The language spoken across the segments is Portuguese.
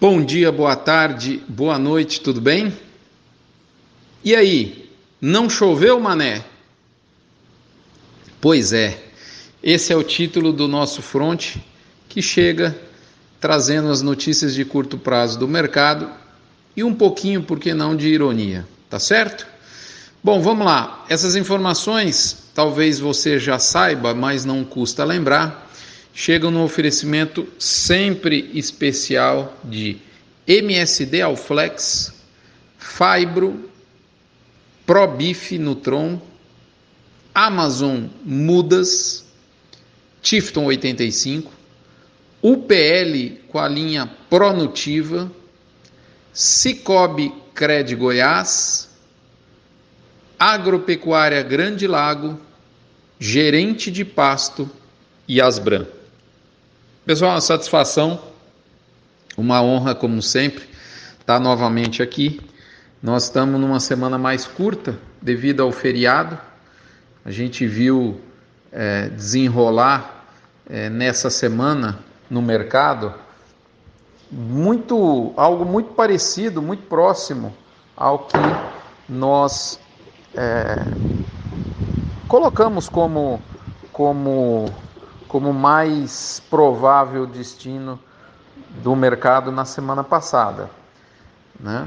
Bom dia, boa tarde, boa noite, tudo bem? E aí, não choveu, mané? Pois é, esse é o título do nosso fronte que chega trazendo as notícias de curto prazo do mercado e um pouquinho, por que não, de ironia, tá certo? Bom, vamos lá. Essas informações talvez você já saiba, mas não custa lembrar chegam no oferecimento sempre especial de MSD Alflex, Fibro, ProBif Nutron, Amazon Mudas, Tifton 85, UPL com a linha Pronutiva, Cicobi Cred Goiás, Agropecuária Grande Lago, Gerente de Pasto e Asbran. Pessoal, uma satisfação, uma honra, como sempre, estar novamente aqui. Nós estamos numa semana mais curta devido ao feriado. A gente viu é, desenrolar é, nessa semana no mercado muito algo muito parecido, muito próximo ao que nós é, colocamos como como como mais provável destino do mercado na semana passada. Né?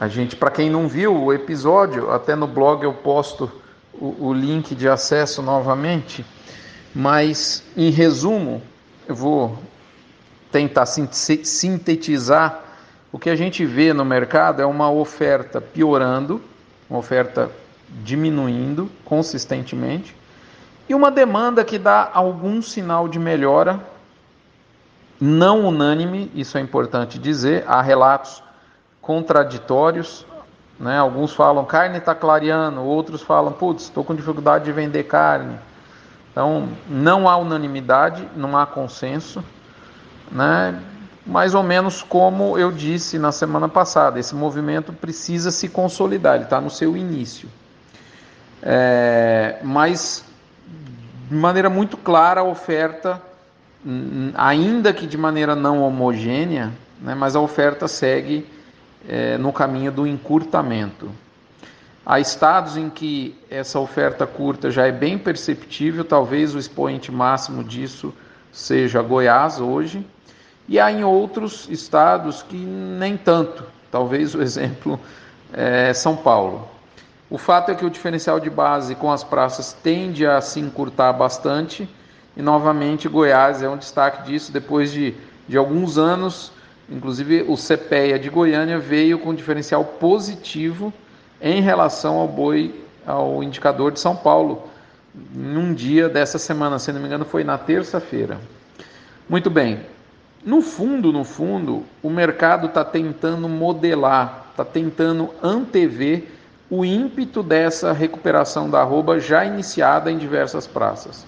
A gente, para quem não viu o episódio, até no blog eu posto o, o link de acesso novamente, mas em resumo, eu vou tentar sintetizar o que a gente vê no mercado é uma oferta piorando, uma oferta diminuindo consistentemente e uma demanda que dá algum sinal de melhora, não unânime, isso é importante dizer, há relatos contraditórios, né? alguns falam carne está clareando, outros falam, putz, estou com dificuldade de vender carne. Então, não há unanimidade, não há consenso, né? mais ou menos como eu disse na semana passada, esse movimento precisa se consolidar, ele está no seu início. É, mas de maneira muito clara a oferta, ainda que de maneira não homogênea, né, mas a oferta segue é, no caminho do encurtamento. Há estados em que essa oferta curta já é bem perceptível, talvez o expoente máximo disso seja Goiás hoje, e há em outros estados que nem tanto, talvez o exemplo é São Paulo. O fato é que o diferencial de base com as praças tende a se encurtar bastante e novamente Goiás é um destaque disso depois de, de alguns anos, inclusive o CPEA de Goiânia veio com diferencial positivo em relação ao boi, ao indicador de São Paulo, num dia dessa semana, se não me engano, foi na terça-feira. Muito bem. No fundo, no fundo, o mercado está tentando modelar, está tentando antever o ímpeto dessa recuperação da arroba já iniciada em diversas praças.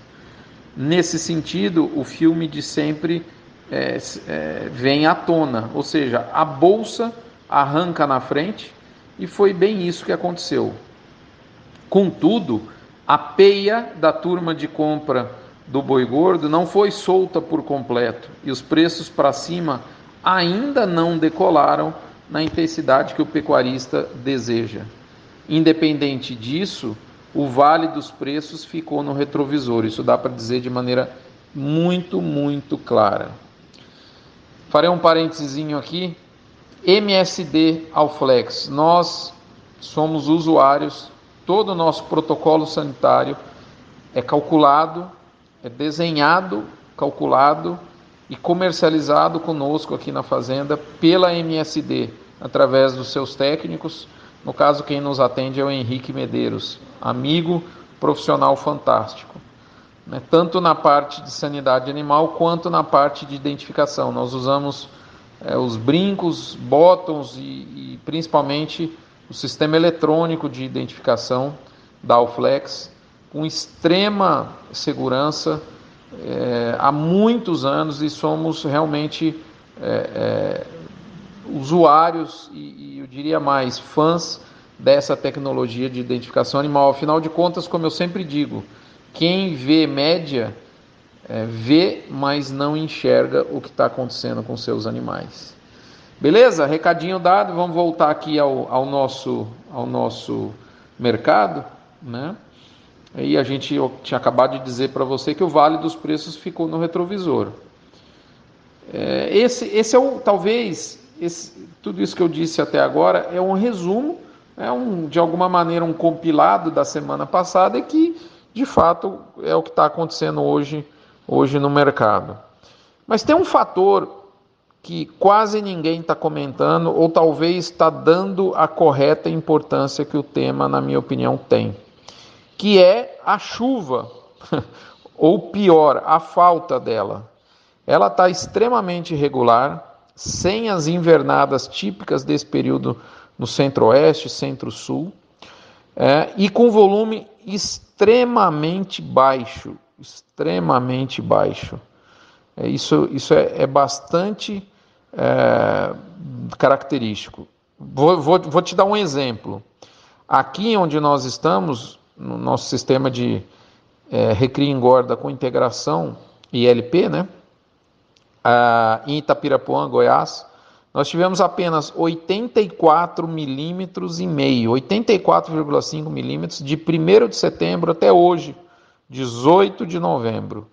Nesse sentido, o filme de sempre é, é, vem à tona, ou seja, a bolsa arranca na frente e foi bem isso que aconteceu. Contudo, a peia da turma de compra do boi gordo não foi solta por completo e os preços para cima ainda não decolaram na intensidade que o pecuarista deseja. Independente disso, o vale dos preços ficou no retrovisor. Isso dá para dizer de maneira muito, muito clara. Farei um parênteses aqui. MSD Alflex. Nós somos usuários, todo o nosso protocolo sanitário é calculado, é desenhado, calculado e comercializado conosco aqui na fazenda pela MSD, através dos seus técnicos no caso, quem nos atende é o Henrique Medeiros, amigo profissional fantástico. Né? Tanto na parte de sanidade animal quanto na parte de identificação. Nós usamos é, os brincos, botões e, e, principalmente o sistema eletrônico de identificação da Alflex com extrema segurança é, há muitos anos e somos realmente é, usuários e, e eu diria mais fãs dessa tecnologia de identificação animal. Afinal de contas, como eu sempre digo, quem vê média é, vê, mas não enxerga o que está acontecendo com seus animais. Beleza? Recadinho dado, vamos voltar aqui ao, ao, nosso, ao nosso mercado, né? E a gente eu tinha acabado de dizer para você que o vale dos preços ficou no retrovisor. É, esse, esse é o talvez esse, tudo isso que eu disse até agora é um resumo, é um de alguma maneira um compilado da semana passada e que de fato é o que está acontecendo hoje hoje no mercado. Mas tem um fator que quase ninguém está comentando, ou talvez está dando a correta importância que o tema, na minha opinião, tem, que é a chuva, ou pior, a falta dela. Ela está extremamente irregular, sem as invernadas típicas desse período no centro-oeste, centro-sul, é, e com volume extremamente baixo, extremamente baixo. É, isso, isso é, é bastante é, característico. Vou, vou, vou te dar um exemplo. Aqui onde nós estamos, no nosso sistema de é, recria engorda com integração ILP, né? Ah, em Itapirapuã, Goiás, nós tivemos apenas 84 milímetros e meio, 84,5 milímetros de 1 de setembro até hoje, 18 de novembro.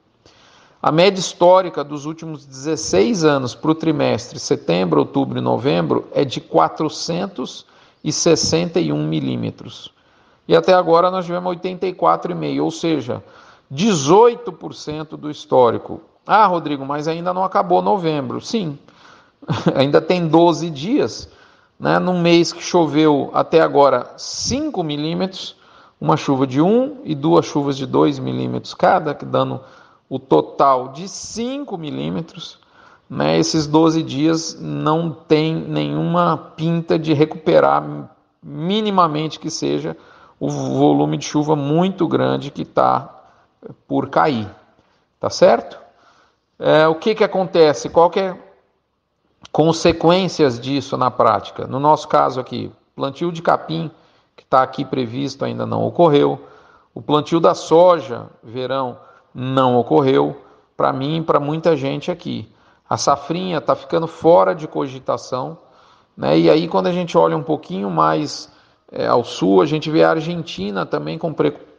A média histórica dos últimos 16 anos para o trimestre setembro, outubro e novembro é de 461 milímetros. E até agora nós tivemos 84,5, ou seja, 18% do histórico. Ah, Rodrigo, mas ainda não acabou novembro. Sim, ainda tem 12 dias. Né? Num mês que choveu até agora 5 milímetros, uma chuva de 1 e duas chuvas de 2 milímetros cada, dando o total de 5 milímetros, né, esses 12 dias não tem nenhuma pinta de recuperar minimamente que seja o volume de chuva muito grande que está por cair. Tá certo? É, o que, que acontece? Qual que é consequências disso na prática? No nosso caso aqui, plantio de capim, que está aqui previsto, ainda não ocorreu. O plantio da soja, verão, não ocorreu para mim e para muita gente aqui. A safrinha está ficando fora de cogitação, né? E aí quando a gente olha um pouquinho mais é, ao sul, a gente vê a Argentina também com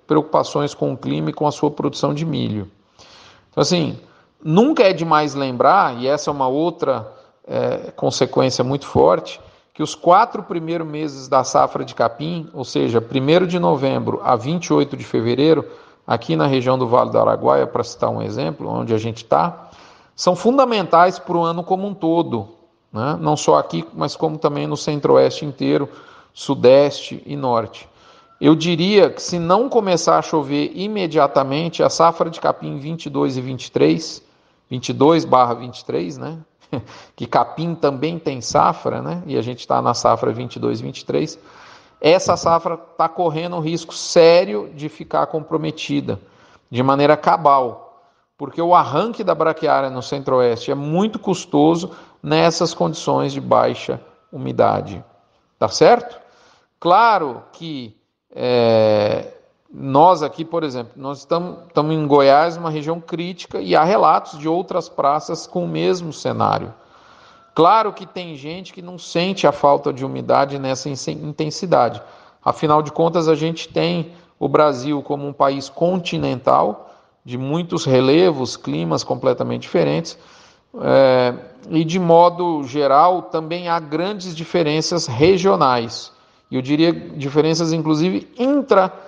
preocupações com o clima e com a sua produção de milho. Então assim, nunca é demais lembrar, e essa é uma outra é, consequência muito forte, que os quatro primeiros meses da safra de capim, ou seja, 1 de novembro a 28 de fevereiro, aqui na região do Vale do Araguaia, para citar um exemplo, onde a gente está, são fundamentais para o ano como um todo, né? não só aqui, mas como também no centro-oeste inteiro, sudeste e norte. Eu diria que se não começar a chover imediatamente, a safra de capim 22 e 23, 22 barra 23, né? que capim também tem safra, né? E a gente está na safra 22 e 23 essa safra está correndo um risco sério de ficar comprometida de maneira cabal, porque o arranque da braquiária no centro-oeste é muito custoso nessas condições de baixa umidade. Tá certo? Claro que é, nós aqui, por exemplo, nós estamos, estamos em Goiás, uma região crítica, e há relatos de outras praças com o mesmo cenário. Claro que tem gente que não sente a falta de umidade nessa intensidade. Afinal de contas, a gente tem o Brasil como um país continental, de muitos relevos, climas completamente diferentes, é, e de modo geral também há grandes diferenças regionais. Eu diria diferenças inclusive intra-regionais,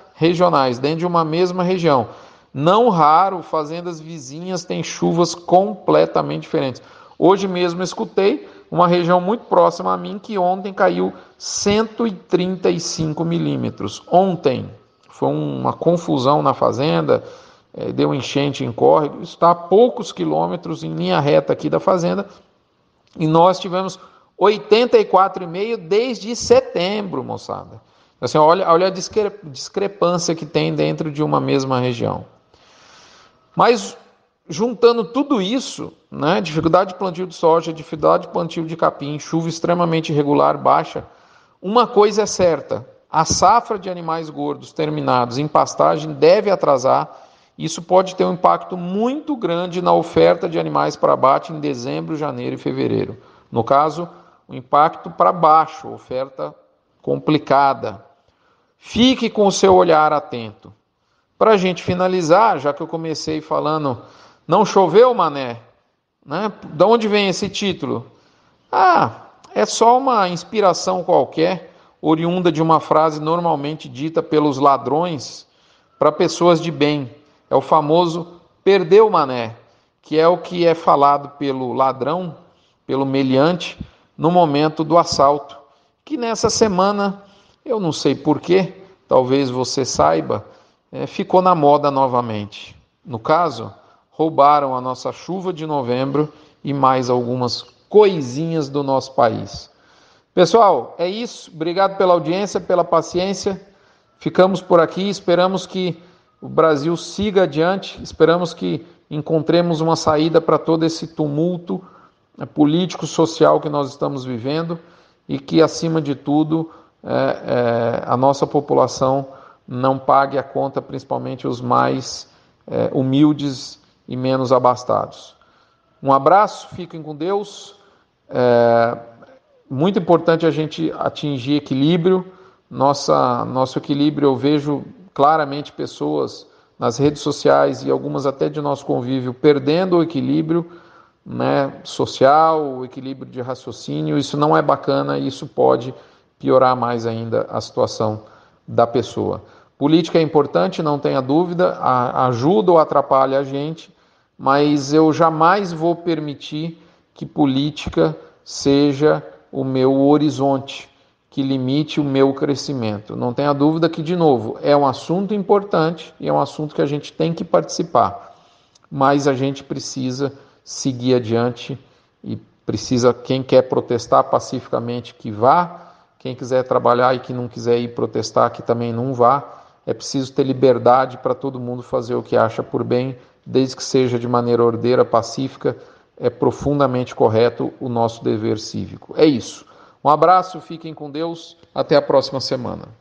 dentro de uma mesma região. Não raro, fazendas vizinhas têm chuvas completamente diferentes. Hoje mesmo escutei uma região muito próxima a mim que ontem caiu 135 milímetros. Ontem foi uma confusão na fazenda, é, deu enchente em córrego, está a poucos quilômetros em linha reta aqui da fazenda, e nós tivemos 84,5 desde setembro, moçada. Assim, olha, olha a discrepância que tem dentro de uma mesma região. Mas juntando tudo isso, né, dificuldade de plantio de soja, dificuldade de plantio de capim, chuva extremamente irregular, baixa, uma coisa é certa: a safra de animais gordos terminados em pastagem deve atrasar. Isso pode ter um impacto muito grande na oferta de animais para abate em dezembro, janeiro e fevereiro. No caso, um impacto para baixo, oferta complicada. Fique com o seu olhar atento. Para a gente finalizar, já que eu comecei falando, não choveu, mané? Né? Da onde vem esse título? Ah, é só uma inspiração qualquer, oriunda de uma frase normalmente dita pelos ladrões para pessoas de bem. É o famoso perdeu mané, que é o que é falado pelo ladrão, pelo meliante, no momento do assalto. Que nessa semana, eu não sei porquê, talvez você saiba, é, ficou na moda novamente. No caso, roubaram a nossa chuva de novembro e mais algumas coisinhas do nosso país. Pessoal, é isso. Obrigado pela audiência, pela paciência. Ficamos por aqui. Esperamos que o Brasil siga adiante. Esperamos que encontremos uma saída para todo esse tumulto né, político, social que nós estamos vivendo e que, acima de tudo, é, é, a nossa população não pague a conta, principalmente os mais é, humildes e menos abastados. Um abraço, fiquem com Deus. É muito importante a gente atingir equilíbrio. Nossa, nosso equilíbrio, eu vejo claramente pessoas nas redes sociais e algumas até de nosso convívio perdendo o equilíbrio né, social, o equilíbrio de raciocínio. Isso não é bacana isso pode piorar mais ainda a situação da pessoa. Política é importante, não tenha dúvida, ajuda ou atrapalha a gente, mas eu jamais vou permitir que política seja o meu horizonte, que limite o meu crescimento. Não tenha dúvida que, de novo, é um assunto importante e é um assunto que a gente tem que participar, mas a gente precisa seguir adiante e precisa, quem quer protestar pacificamente, que vá, quem quiser trabalhar e que não quiser ir protestar, que também não vá. É preciso ter liberdade para todo mundo fazer o que acha por bem, desde que seja de maneira ordeira, pacífica, é profundamente correto o nosso dever cívico. É isso. Um abraço, fiquem com Deus, até a próxima semana.